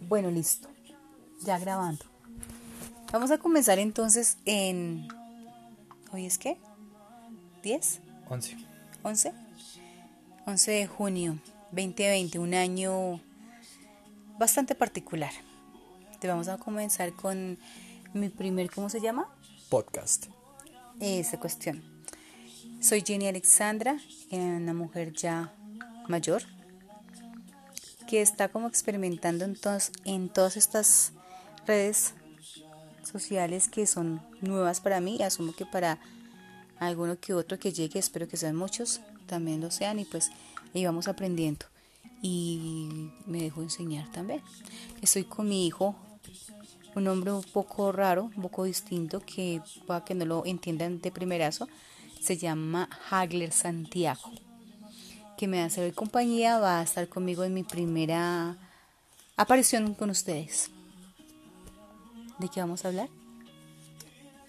Bueno, listo. Ya grabando. Vamos a comenzar entonces en... ¿Hoy es qué? ¿10? 11. ¿11? 11 de junio 2020, un año bastante particular. Te vamos a comenzar con mi primer, ¿cómo se llama? Podcast. Esa cuestión. Soy Jenny Alexandra, una mujer ya mayor que está como experimentando en, en todas estas redes sociales que son nuevas para mí. Asumo que para alguno que otro que llegue, espero que sean muchos, también lo sean y pues ahí vamos aprendiendo. Y me dejo enseñar también. Estoy con mi hijo, un hombre un poco raro, un poco distinto, que para que no lo entiendan de primerazo, se llama Hagler Santiago que me hace hoy compañía, va a estar conmigo en mi primera aparición con ustedes. ¿De qué vamos a hablar?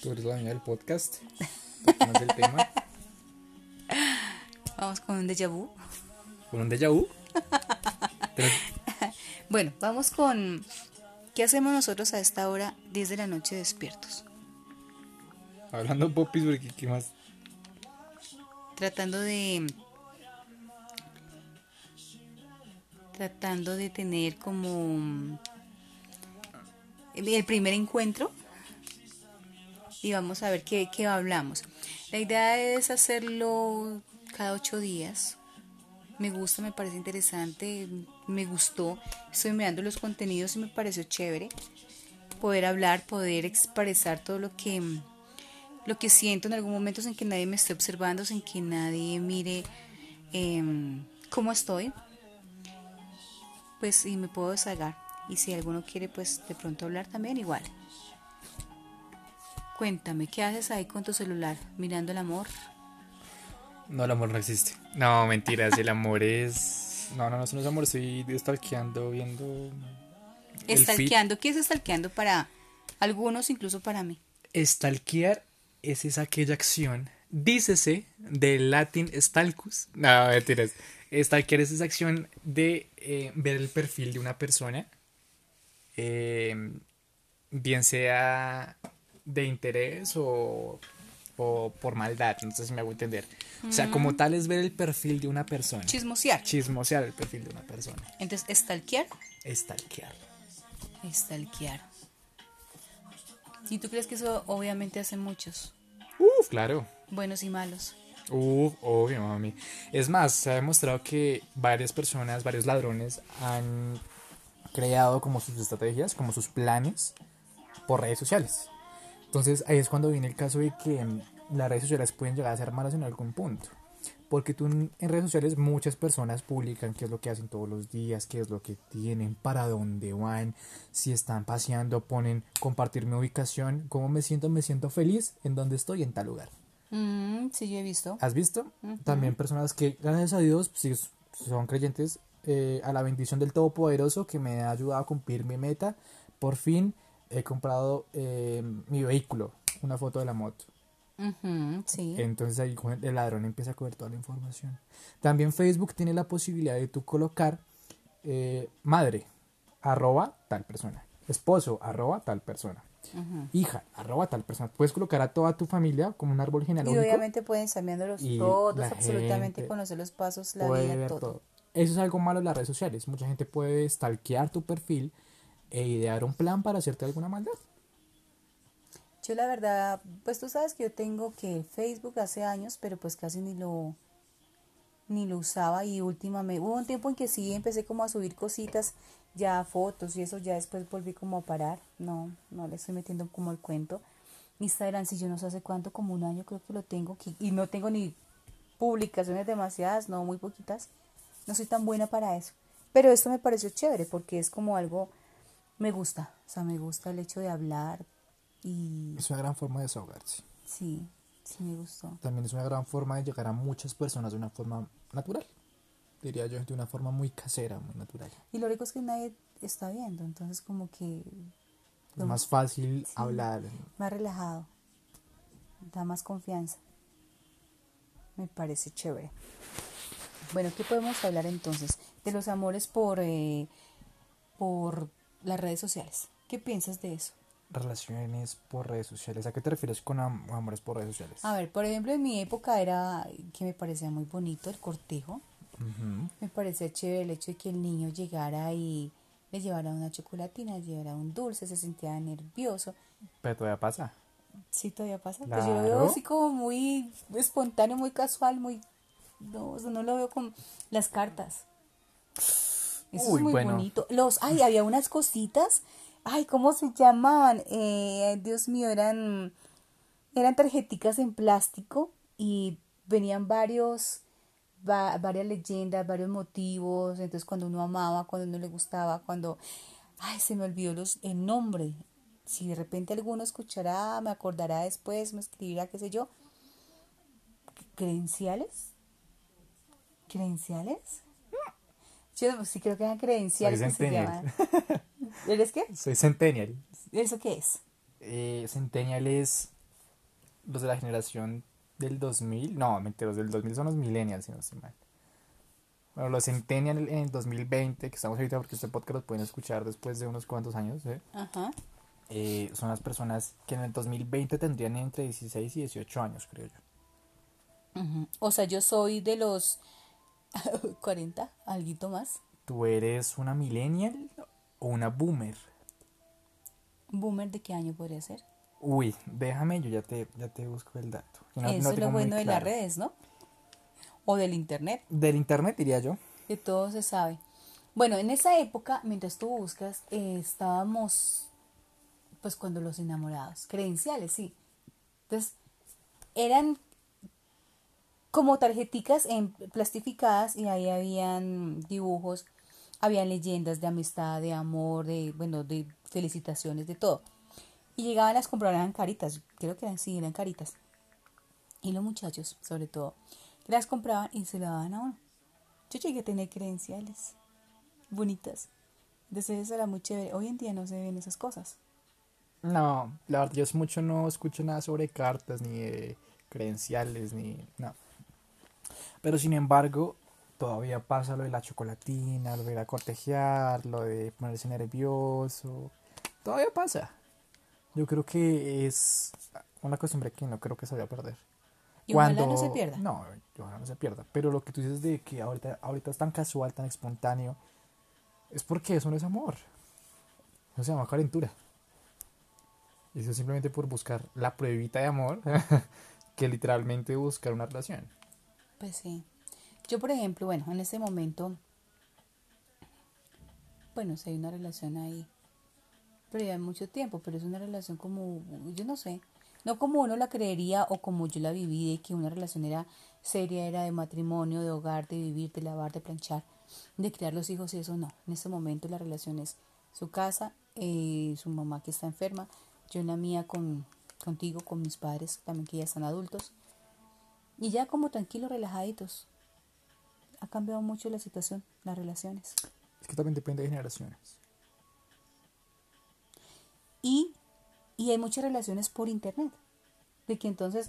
Tú eres la dueña del podcast. tema. Vamos con un déjà vu. ¿Con un déjà vu? bueno, vamos con... ¿Qué hacemos nosotros a esta hora 10 de la noche despiertos? Hablando popis, porque ¿qué más? Tratando de tratando de tener como el primer encuentro y vamos a ver qué, qué hablamos. La idea es hacerlo cada ocho días. Me gusta, me parece interesante, me gustó. Estoy mirando los contenidos y me pareció chévere poder hablar, poder expresar todo lo que lo que siento en algún momento sin que nadie me esté observando, sin que nadie mire em, cómo estoy pues sí me puedo desagar. Y si alguno quiere, pues de pronto hablar también, igual. Cuéntame, ¿qué haces ahí con tu celular? ¿Mirando el amor? No, el amor no existe. No, mentiras, el amor es... No, no, no, no es amor, estoy stalkeando, viendo... Stalkeando, ¿qué es stalkeando para algunos, incluso para mí? Stalkear es esa aquella acción, dícese, del latín stalcus. No, mentiras. Stalker es esa acción de eh, ver el perfil de una persona, eh, bien sea de interés o, por maldad, no sé si me hago entender. O sea, como mm. tal es ver el perfil de una persona. Chismosear. Chismosear el perfil de una persona. Entonces, ¿stalkear? Stalkear. Stalkear. ¿Y tú crees que eso obviamente hacen muchos? Uf, claro. Buenos y malos. Uf, obvio, mami. Es más, se ha demostrado que varias personas, varios ladrones han creado como sus estrategias, como sus planes por redes sociales. Entonces ahí es cuando viene el caso de que las redes sociales pueden llegar a ser malas en algún punto. Porque tú en redes sociales muchas personas publican qué es lo que hacen todos los días, qué es lo que tienen, para dónde van, si están paseando, ponen compartir mi ubicación, cómo me siento, me siento feliz, en dónde estoy, en tal lugar. Mm, sí, yo he visto. ¿Has visto? También personas que, gracias a Dios, si son creyentes, eh, a la bendición del Todopoderoso que me ha ayudado a cumplir mi meta, por fin he comprado eh, mi vehículo, una foto de la moto. sí. Entonces ahí el ladrón empieza a coger toda la información. También Facebook tiene la posibilidad de tú colocar eh, madre, arroba tal persona, esposo, arroba tal persona hija, arroba tal persona. Puedes colocar a toda tu familia como un árbol genealógico. Y obviamente pueden estar todos, absolutamente conocer los pasos, la vida, todo. Eso es algo malo en las redes sociales. Mucha gente puede stalkear tu perfil e idear un plan para hacerte alguna maldad. Yo la verdad, pues tú sabes que yo tengo que Facebook hace años, pero pues casi ni lo ni lo usaba y últimamente hubo un tiempo en que sí empecé como a subir cositas ya fotos y eso ya después volví como a parar. No, no le estoy metiendo como el cuento. Instagram, si yo no sé hace cuánto, como un año creo que lo tengo y no tengo ni publicaciones demasiadas, no, muy poquitas. No soy tan buena para eso. Pero esto me pareció chévere porque es como algo, me gusta, o sea, me gusta el hecho de hablar y... Es una gran forma de desahogarse. Sí, sí me gustó. También es una gran forma de llegar a muchas personas de una forma natural diría yo, de una forma muy casera, muy natural. Y lo rico es que nadie está viendo, entonces como que... Es más fácil hablar. Más relajado, da más confianza. Me parece chévere. Bueno, ¿qué podemos hablar entonces? De los amores por, eh, por las redes sociales. ¿Qué piensas de eso? Relaciones por redes sociales. ¿A qué te refieres con am- amores por redes sociales? A ver, por ejemplo, en mi época era que me parecía muy bonito el cortejo. Me parecía chévere el hecho de que el niño llegara y le llevara una chocolatina, le llevara un dulce, se sentía nervioso. Pero todavía pasa. Sí, todavía pasa. Pues yo lo veo así como muy espontáneo, muy casual, muy... No, o sea, no lo veo con las cartas. Eso Uy, es muy bueno. bonito. Los, ay, había unas cositas. Ay, ¿cómo se llamaban? Eh, Dios mío, eran, eran tarjeticas en plástico y venían varios, va- varias leyendas, varios motivos. Entonces, cuando uno amaba, cuando uno le gustaba, cuando, ay, se me olvidó los, el nombre. Si de repente alguno escuchará, me acordará después, me escribirá, qué sé yo. ¿Credenciales? ¿Credenciales? Yo sí creo que eran credenciales Soy se. ¿Eres qué? Soy Centennial. ¿Eso qué es? Eh, Centennial es los de la generación del 2000. No, mentira, los del 2000 son los millennials, si no estoy mal. Bueno, los Centennial en el 2020, que estamos ahorita porque este podcast lo pueden escuchar después de unos cuantos años, ¿eh? Ajá. Eh, son las personas que en el 2020 tendrían entre 16 y 18 años, creo yo. O sea, yo soy de los 40, alguito más. ¿Tú eres una millennial o una boomer? ¿Boomer de qué año podría ser? Uy, déjame, yo ya te, ya te busco el dato. no- Eso no es lo bueno de las redes, ¿no? O del internet, Del internet diría yo. que todo se sabe. Bueno, en esa época, mientras tú buscas, eh, estábamos, pues cuando los enamorados, credenciales, sí. Entonces, eran como tarjeticas en, plastificadas y ahí habían dibujos, habían leyendas de amistad, de amor, de, bueno, de felicitaciones, de todo. Y llegaban, las compraban, eran caritas, creo que eran, sí, eran caritas. Y los muchachos, sobre todo, las compraban y se la daban a uno. Yo llegué a tener credenciales bonitas. Entonces eso era muy chévere. Hoy en día no se ven esas cosas. No, la verdad, yo hace mucho no escucho nada sobre cartas, ni de credenciales, ni. No. Pero sin embargo, todavía pasa lo de la chocolatina, lo de la cortejear, lo de ponerse nervioso. Todavía pasa. Yo creo que es una costumbre que no creo que se vaya a perder. Y ojalá no se pierda. No, ojalá no se pierda. Pero lo que tú dices de que ahorita, ahorita es tan casual, tan espontáneo, es porque eso no es amor. Eso se llama calentura. Y eso es simplemente por buscar la pruebita de amor que literalmente buscar una relación. Pues sí. Yo, por ejemplo, bueno, en este momento, bueno, si hay una relación ahí, pero ya hay mucho tiempo, pero es una relación como, yo no sé, no como uno la creería o como yo la viví, de que una relación era seria, era de matrimonio, de hogar, de vivir, de lavar, de planchar, de criar los hijos y eso no. En este momento la relación es su casa, eh, su mamá que está enferma, yo en la mía con, contigo, con mis padres también que ya están adultos. Y ya como tranquilos, relajaditos. Ha cambiado mucho la situación, las relaciones. Es que también depende de generaciones. Y hay muchas relaciones por internet. De que entonces,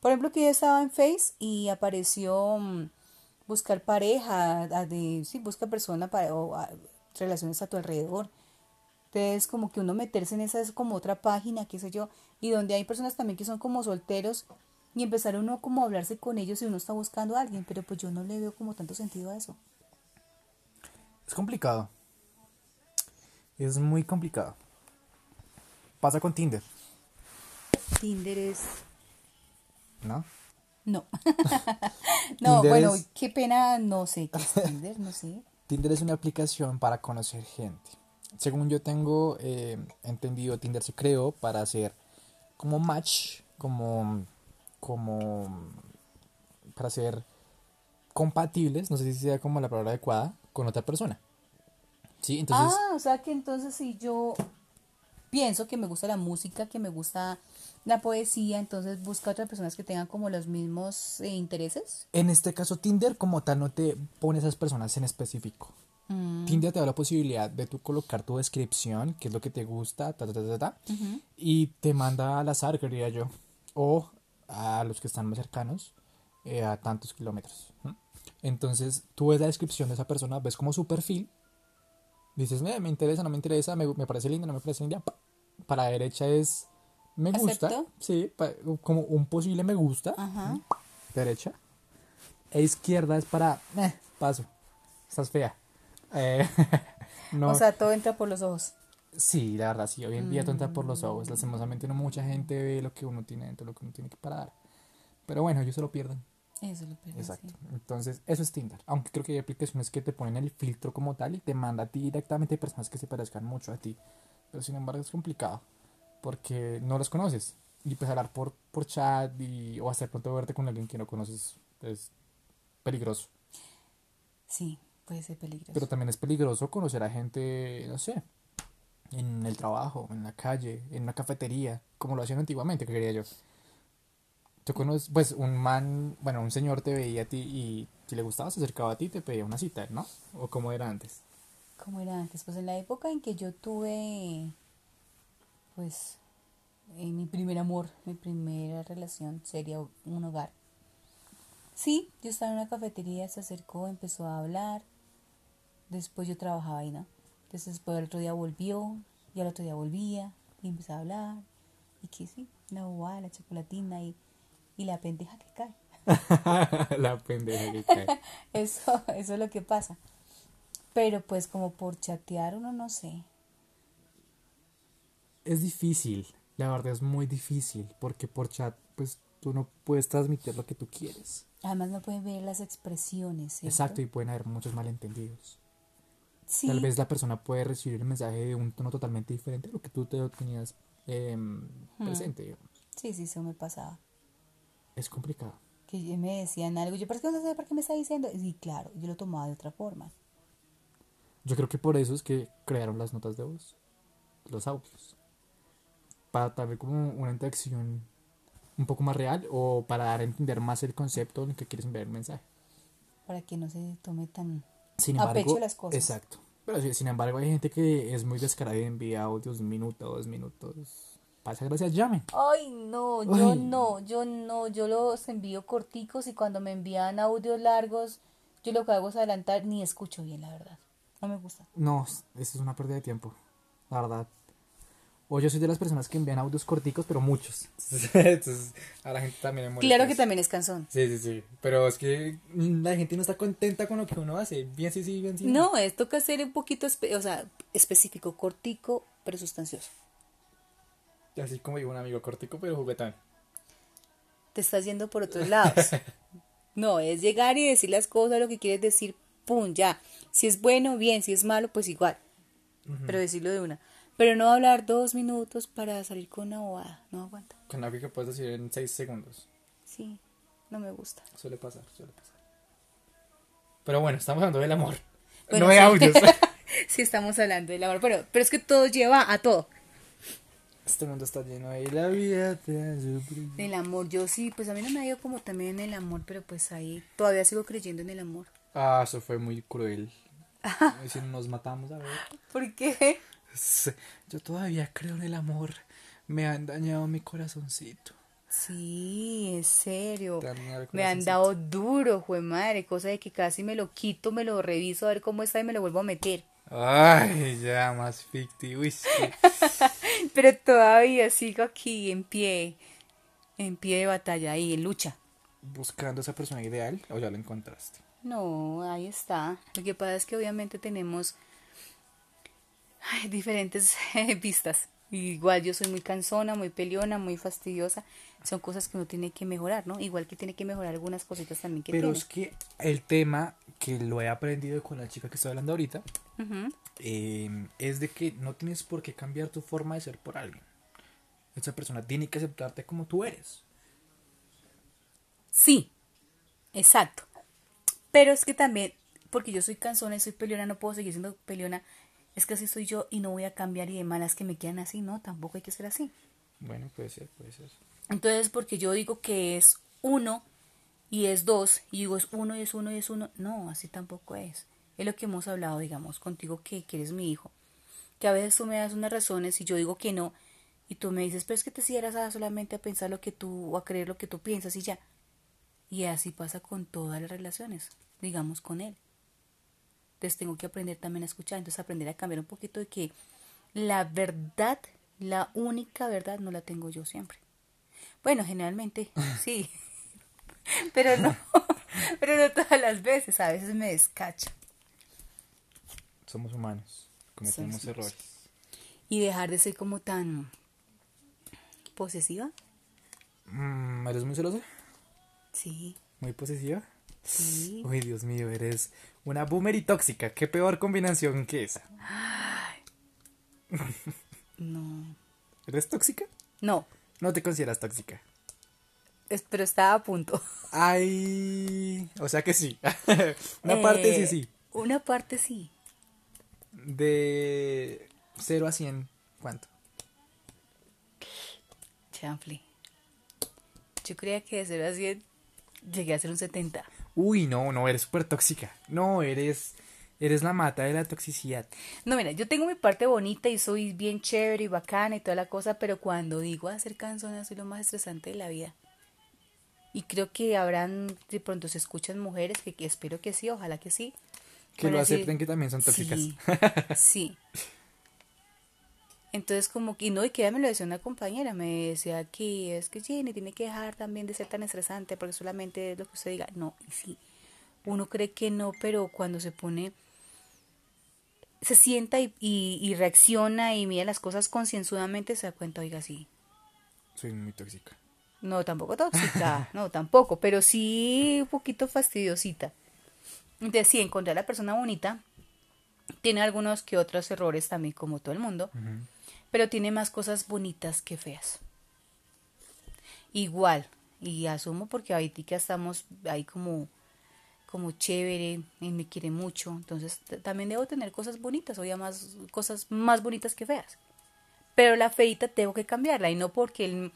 por ejemplo, que yo estaba en Face y apareció mm, buscar pareja, de, sí, busca persona para, o relaciones a tu alrededor. Entonces, como que uno meterse en esa es como otra página, qué sé yo, y donde hay personas también que son como solteros y empezar uno como a hablarse con ellos y uno está buscando a alguien, pero pues yo no le veo como tanto sentido a eso. Es complicado. Es muy complicado. Pasa con Tinder, Tinder es... ¿no? No. no, Tinder bueno, es- qué pena, no sé qué es Tinder, no sé. Tinder es una aplicación para conocer gente. Según yo tengo eh, entendido, Tinder se creó para hacer como match, como, como para ser compatibles, no sé si sea como la palabra adecuada, con otra persona. Sí, entonces, ah, o sea que entonces si yo pienso que me gusta la música, que me gusta la poesía, entonces busca otras personas que tengan como los mismos eh, intereses. en este caso Tinder como tal no te pone esas personas en específico. Mm, Tinder te da la posibilidad de tú colocar tu descripción, qué es lo que te gusta, ta, ta, ta, ta, y te manda al azar, creería yo, o a los que están más cercanos, eh, a tantos kilómetros. Entonces, tú ves la descripción de esa persona, ves como su perfil, Dices, "Eh, me interesa, no me interesa, me, me parece linda, no me parece linda. pa. Para la derecha es me gusta. ¿Acepto? Sí, pa- como un posible me gusta. Ajá. Derecha. E izquierda es para, eh, paso. Estás fea. Eh, no. O sea, todo entra por los ojos. Sí, la verdad, sí, hoy en día tonta por los Mm. ojos. Lastimosamente no mucha gente ve lo que uno tiene dentro, lo que uno tiene que parar. Pero bueno, ellos se lo pierden. Eso lo pierdo, Exacto. sí. Entonces, eso es Tinder. Aunque creo que hay aplicaciones que te ponen el filtro como tal y te manda a ti directamente personas que se parezcan mucho a ti. Pero sin embargo es complicado porque no los conoces. Y pues hablar por, por chat y, o de pronto verte con alguien que no conoces es peligroso. Sí, puede ser peligroso. Pero también es peligroso conocer a gente, no sé, en el trabajo, en la calle, en una cafetería, como lo hacían antiguamente, que quería yo. Tú conoces, pues un man, bueno, un señor te veía a ti y si le gustaba se acercaba a ti y te pedía una cita, ¿no? O como era antes. ¿Cómo era antes? Pues en la época en que yo tuve, pues, eh, mi primer amor, mi primera relación sería un hogar. Sí, yo estaba en una cafetería, se acercó, empezó a hablar. Después yo trabajaba ahí, ¿no? Entonces después el otro día volvió, y al otro día volvía, y empezó a hablar. Y que sí, la bobada, la chocolatina y, y la pendeja que cae. la pendeja que cae. Eso, eso es lo que pasa. Pero pues como por chatear uno no sé. Es difícil, la verdad es muy difícil, porque por chat, pues tú no puedes transmitir lo que tú quieres. Además no pueden ver las expresiones. ¿cierto? Exacto, y pueden haber muchos malentendidos. Sí, Tal vez la persona puede recibir el mensaje de un tono totalmente diferente a lo que tú te tenías em, presente. digamos. sí, sí, eso me pasaba. Es complicado. Que me decían algo, yo, ¿pero es que no sé por qué me está diciendo? Y claro, yo lo tomaba de otra forma. Yo creo que por eso es que crearon las notas de voz, los audios. Para tal vez como una interacción un poco más real o para dar a entender más el concepto en el que quieres enviar el mensaje. Para que no se tome tan... Sin A embargo, pecho las cosas. Exacto. Pero sin embargo, hay gente que es muy descarada y envía audios de un minuto, dos minutos. Pasa gracias, llamen. Ay, no, yo no, yo no, yo los envío corticos y cuando me envían audios largos, yo lo que hago es adelantar, ni escucho bien, la verdad. No me gusta. No, eso es una pérdida de tiempo, la verdad. O yo soy de las personas que envían audios corticos, pero muchos. Entonces, a la gente también le Claro que también es cansón. Sí, sí, sí. Pero es que la gente no está contenta con lo que uno hace. Bien, sí, sí, bien, sí. No, es toca ser un poquito, espe- o sea, específico, cortico, pero sustancioso. Así como digo un amigo cortico, pero juguetón. Te estás yendo por otros lados. No, es llegar y decir las cosas, lo que quieres decir, pum, ya. Si es bueno, bien, si es malo, pues igual. Pero decirlo de una. Pero no hablar dos minutos para salir con una bobada, no aguanta. Con algo que puedes decir en seis segundos. Sí, no me gusta. Suele pasar, suele pasar. Pero bueno, estamos hablando del amor. Bueno, no de sí. audios. sí, estamos hablando del amor, pero, pero es que todo lleva a todo. Este mundo está lleno de la vida te. El amor, yo sí, pues a mí no me ha ido como también en el amor, pero pues ahí todavía sigo creyendo en el amor. Ah, eso fue muy cruel. Si nos matamos, a ver. ¿Por qué? Yo todavía creo en el amor. Me han dañado mi corazoncito. Sí, en serio. Me han dado duro, jue madre, cosa de que casi me lo quito, me lo reviso a ver cómo está y me lo vuelvo a meter. Ay, ya, más ficticio. Pero todavía sigo aquí en pie, en pie de batalla ahí, en lucha. Buscando esa persona ideal, o ya la encontraste. No, ahí está. Lo que pasa es que obviamente tenemos ay, diferentes eh, vistas. Igual yo soy muy cansona, muy peleona, muy fastidiosa. Son cosas que uno tiene que mejorar, ¿no? Igual que tiene que mejorar algunas cositas también que Pero tiene. es que el tema que lo he aprendido con la chica que estoy hablando ahorita eh, es de que no tienes por qué cambiar tu forma de ser por alguien. Esa persona tiene que aceptarte como tú eres. Sí, exacto. Pero es que también, porque yo soy cansona y soy peleona, no puedo seguir siendo peleona. Es que así soy yo y no voy a cambiar y de malas que me quedan así, no, tampoco hay que ser así. Bueno, puede ser, puede ser. Entonces, porque yo digo que es uno y es dos, y digo es uno y es uno y es uno, no, así tampoco es. Es lo que hemos hablado, digamos, contigo que, que eres mi hijo. Que a veces tú me das unas razones y yo digo que no, y tú me dices, pero es que te cierras a solamente a pensar lo que tú, o a creer lo que tú piensas y ya. Y así pasa con todas las relaciones, digamos con él. Entonces tengo que aprender también a escuchar, entonces aprender a cambiar un poquito de que la verdad, la única verdad no la tengo yo siempre. Bueno, generalmente sí, pero no, pero no todas las veces, a veces me descacho. Somos humanos, cometemos Somos- errores. Y dejar de ser como tan posesiva. Mm, ¿Eres muy celosa? Sí, ¿Muy posesiva? Sí. Uy, Dios mío, eres una boomer y tóxica. Qué peor combinación que esa. No. ¿Eres tóxica? No, No te consideras tóxica. es- pero estaba a punto. Ay, o sea que sí. Una parte sí, Eh, sí. Una parte sí. De 0 a 100, ¿cuánto? Chanfle. Yo creía que de 0 a 100 llegué a ser un 70. Uy, no, no, eres súper tóxica. No, eres, eres la mata de la toxicidad. No, mira, yo tengo mi parte bonita y soy bien chévere y bacana y toda la cosa, pero cuando digo hacer canzones soy lo más estresante de la vida. Y creo que habrán, de pronto se escuchan mujeres que, que espero que sí, ojalá que sí. Que lo decir, acepten que también son tóxicas. Sí, sí. Entonces como que, no, y que me lo decía una compañera, me decía que es que Jenny tiene que dejar también de ser tan estresante porque solamente es lo que usted diga. No, y sí, uno cree que no, pero cuando se pone, se sienta y, y, y reacciona y mira las cosas concienzudamente, se da cuenta, oiga, sí. Soy muy tóxica. No, tampoco tóxica, no, tampoco, pero sí un poquito fastidiosita. Entonces, sí, encontré a la persona bonita. Tiene algunos que otros errores también, como todo el mundo, pero tiene más cosas bonitas que feas. Igual, y asumo porque ahorita estamos ahí como, como chévere, y me quiere mucho, entonces también debo tener cosas bonitas, o más cosas más bonitas que feas. Pero la feita tengo que cambiarla, y no porque él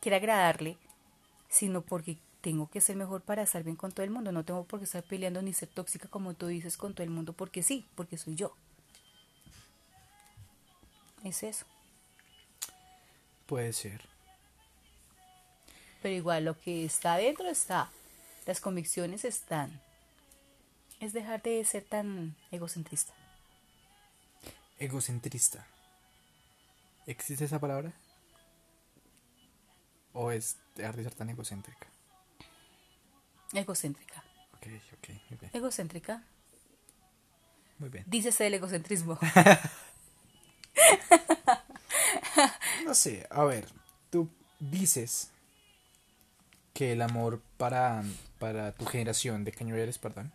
quiera agradarle, sino porque tengo que ser mejor para estar bien con todo el mundo. No tengo por qué estar peleando ni ser tóxica como tú dices con todo el mundo, porque sí, porque soy yo. Es eso. Puede ser. Pero igual lo que está adentro está. Las convicciones están. Es dejar de ser tan egocentrista. Egocentrista. ¿Existe esa palabra? ¿O es dejar de ser tan egocéntrica? Egocéntrica. Ok, ok, muy bien. Egocéntrica. Muy bien. Dícese el egocentrismo. Sé, a ver, tú dices que el amor para, para tu generación, ¿de qué eres, perdón?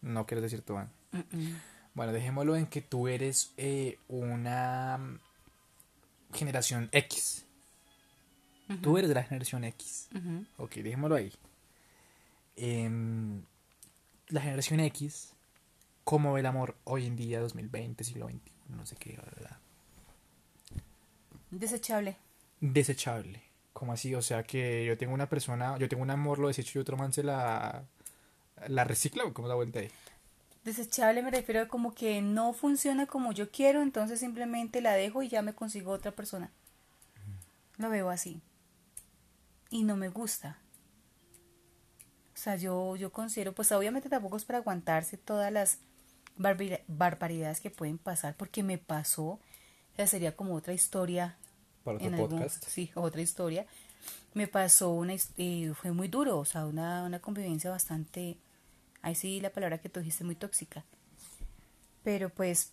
No quieres decir tú. Mm-mm. Bueno, dejémoslo en que tú eres eh, una mm, generación X. Tú eres de la generación X. Ujú. Ok, dejémoslo ahí. Em, la generación X, ¿cómo ve el amor hoy en día, 2020, siglo XXI? No sé qué, ¿verdad? Desechable. Desechable. ¿Cómo así? O sea, que yo tengo una persona, yo tengo un amor, lo desecho y otro man se la, la recicla, ¿o ¿cómo la vuelta ahí? Desechable me refiero a como que no funciona como yo quiero, entonces simplemente la dejo y ya me consigo otra persona. Lo veo así. Y no me gusta. O sea, yo, yo considero, pues obviamente tampoco es para aguantarse todas las barbari- barbaridades que pueden pasar, porque me pasó, o sea, sería como otra historia Para otro en algún- podcast. sí, otra historia. Me pasó una, eh, fue muy duro, o sea, una, una convivencia bastante, ahí sí la palabra que tú dijiste, muy tóxica. Pero pues,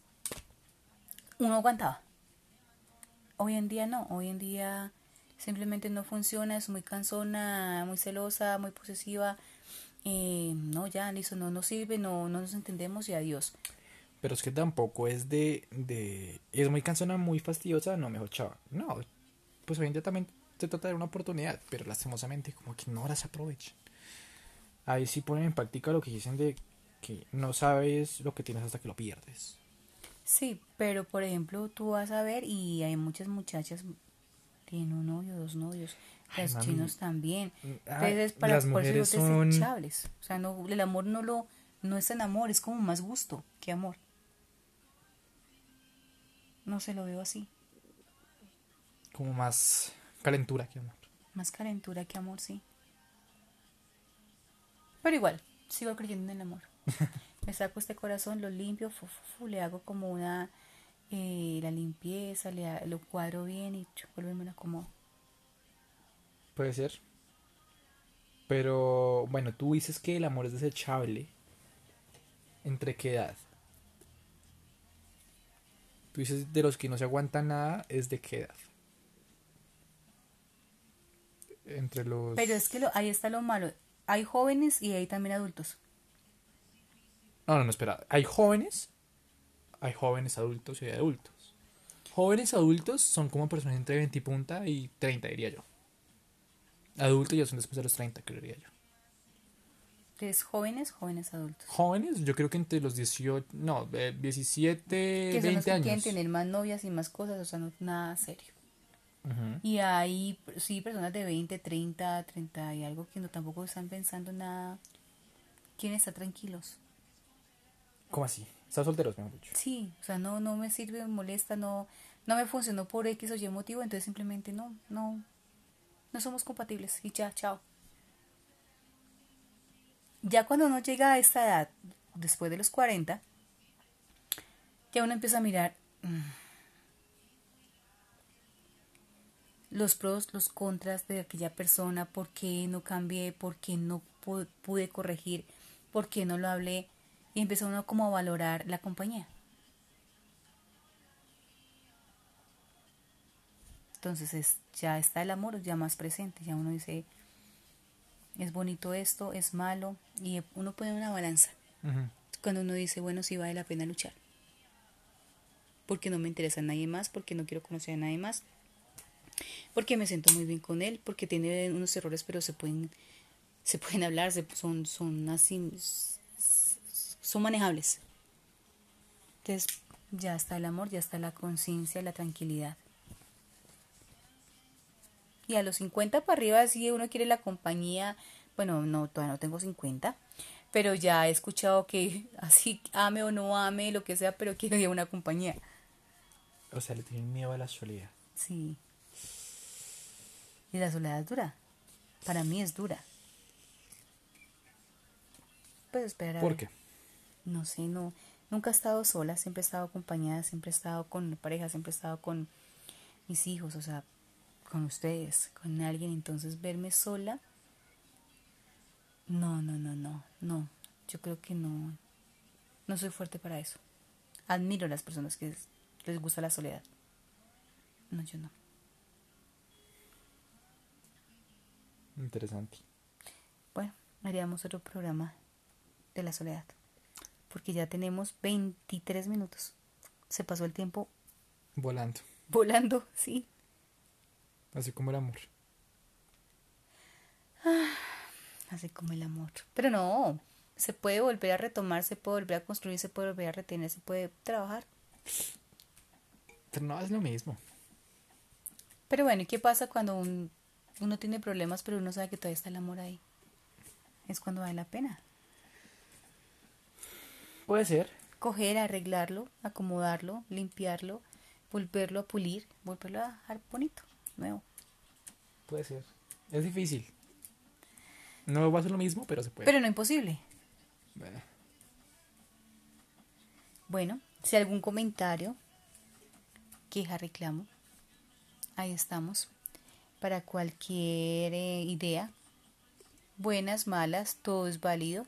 uno aguantaba. Hoy en día no, hoy en día simplemente no funciona, es muy cansona, muy celosa, muy posesiva. eh, no, ya, listo, no nos sirve, no, no nos entendemos y adiós. Pero es que tampoco es de, de... Es muy cansona, muy fastidiosa, no, mejor chava. No, pues hoy en día también se trata de una oportunidad, pero lastimosamente como que no las aprovechan. Ahí sí ponen en práctica lo que dicen de que no sabes lo que tienes hasta que lo pierdes. Sí, pero por ejemplo, tú vas a ver y hay muchas muchachas tienen un novio, dos novios, Ay, los mami. chinos también. Ay, Entonces, para las por eso mujeres son desechables. O sea, no, el amor no lo no es tan amor, es como más gusto que amor. No se lo veo así, Como más calentura que amor. más calentura que amor, sí. Pero igual, sigo creyendo en el amor. me saco este corazón, lo limpio, fu, fu, fu, le hago como una, eh, la limpieza, le, lo cuadro bien y vuelvo me lo acomodo. Puede ser. Pero bueno, tú dices que el amor es desechable. ¿Entre qué edad? Tú dices de los que no se aguanta nada, ¿es de qué edad? Entre los... Pero es que lo, ahí está lo malo. Hay jóvenes y hay también adultos. No, no, no, espera. Hay jóvenes, hay jóvenes adultos y hay adultos. Jóvenes adultos son como personas entre 20 y punta y 30, diría yo. Adultos ya son después de los 30, creería yo. Entonces, jóvenes, jóvenes adultos. Jóvenes, yo creo que entre los 18, no, eh, 17, Que son los 20 que quieren años. tener más novias y más cosas, o sea, no nada serio. Ujú. Y hay, sí, personas de 20, 30, 30 y algo que no tampoco están pensando nada. Quieren estar tranquilos. ¿Cómo así? Están solteros, mejor dicho. Sí, o sea, no, no me sirve, me molesta, no, no me funcionó por X o Y motivo, entonces simplemente no, no, no somos compatibles y ya, chao. Ya cuando uno llega a esta edad, después de los 40, ya uno empieza a mirar mm, los pros, los contras de aquella persona, por qué no cambié, por qué no pu- pude corregir, por qué no lo hablé, y empieza uno como a valorar la compañía. Entonces es, ya está el amor ya más presente, ya uno dice, es bonito esto, es malo, y uno pone una balanza cuando uno dice, bueno, sí vale la pena luchar. Porque no me interesa a nadie más, porque no quiero conocer a nadie más, porque me siento muy bien con él, porque tiene unos errores, pero se pueden, se pueden hablar, se- son, son así, son manejables. Entonces, ya está el amor, ya está la conciencia, la tranquilidad. Y a los 50 para arriba, si uno quiere la compañía, bueno, no, todavía no tengo 50, pero ya he escuchado que así ame o no ame, lo que sea, pero quiero ya una compañía. O sea, le tienen miedo a la soledad. Sí. Y la soledad es dura. Para mí es dura. Pues esperar a ¿Por qué? No sé, no. Nunca he estado sola, siempre he estado acompañada, siempre he estado con pareja, siempre he estado con mis hijos, o sea, con ustedes, con alguien. Entonces, verme sola, no, no, no, no, no. Yo creo que no, no soy fuerte para eso. Admiro a las personas que les gusta la soledad. No, yo no. Interesante. Bueno, haríamos otro programa de la soledad. Porque ya tenemos 23 minutos. Se pasó el tiempo Volando. volando, sí. Así como el amor. Así como el amor. Pero no, se puede volver a retomar, se puede volver a construir, se puede volver a retener, se puede trabajar. Pero no es lo mismo. Pero bueno, ¿y qué pasa cuando un- uno tiene problemas, pero uno sabe que todavía está el amor ahí? Es cuando vale la pena. Puede ser. Coger, arreglarlo, acomodarlo, limpiarlo, volverlo a pulir, volverlo a dejar bonito, nuevo. Puede ser. Es difícil. No va a ser lo mismo, pero se puede. Pero no imposible. Bueno, Bueno, si algún comentario, queja, reclamo, ahí estamos. Para cualquier eh, idea, buenas, malas, todo es válido.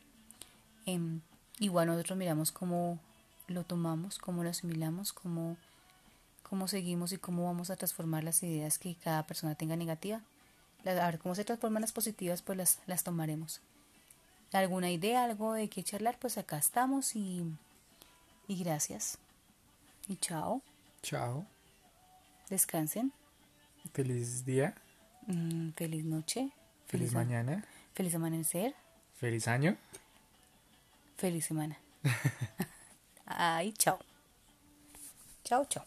Em, igual nosotros miramos cómo lo tomamos, cómo lo asimilamos, cómo, cómo seguimos y cómo vamos a transformar las ideas que cada persona tenga negativa. A ver cómo se transforman las positivas, pues las, las tomaremos. ¿Alguna idea, algo de qué charlar? Pues acá estamos y, y gracias. Y chao. chao. Descansen. Feliz día. Mm, feliz noche. Feliz a- mañana. Feliz amanecer. Feliz año. Feliz semana. Ay, chao. Chao, chao.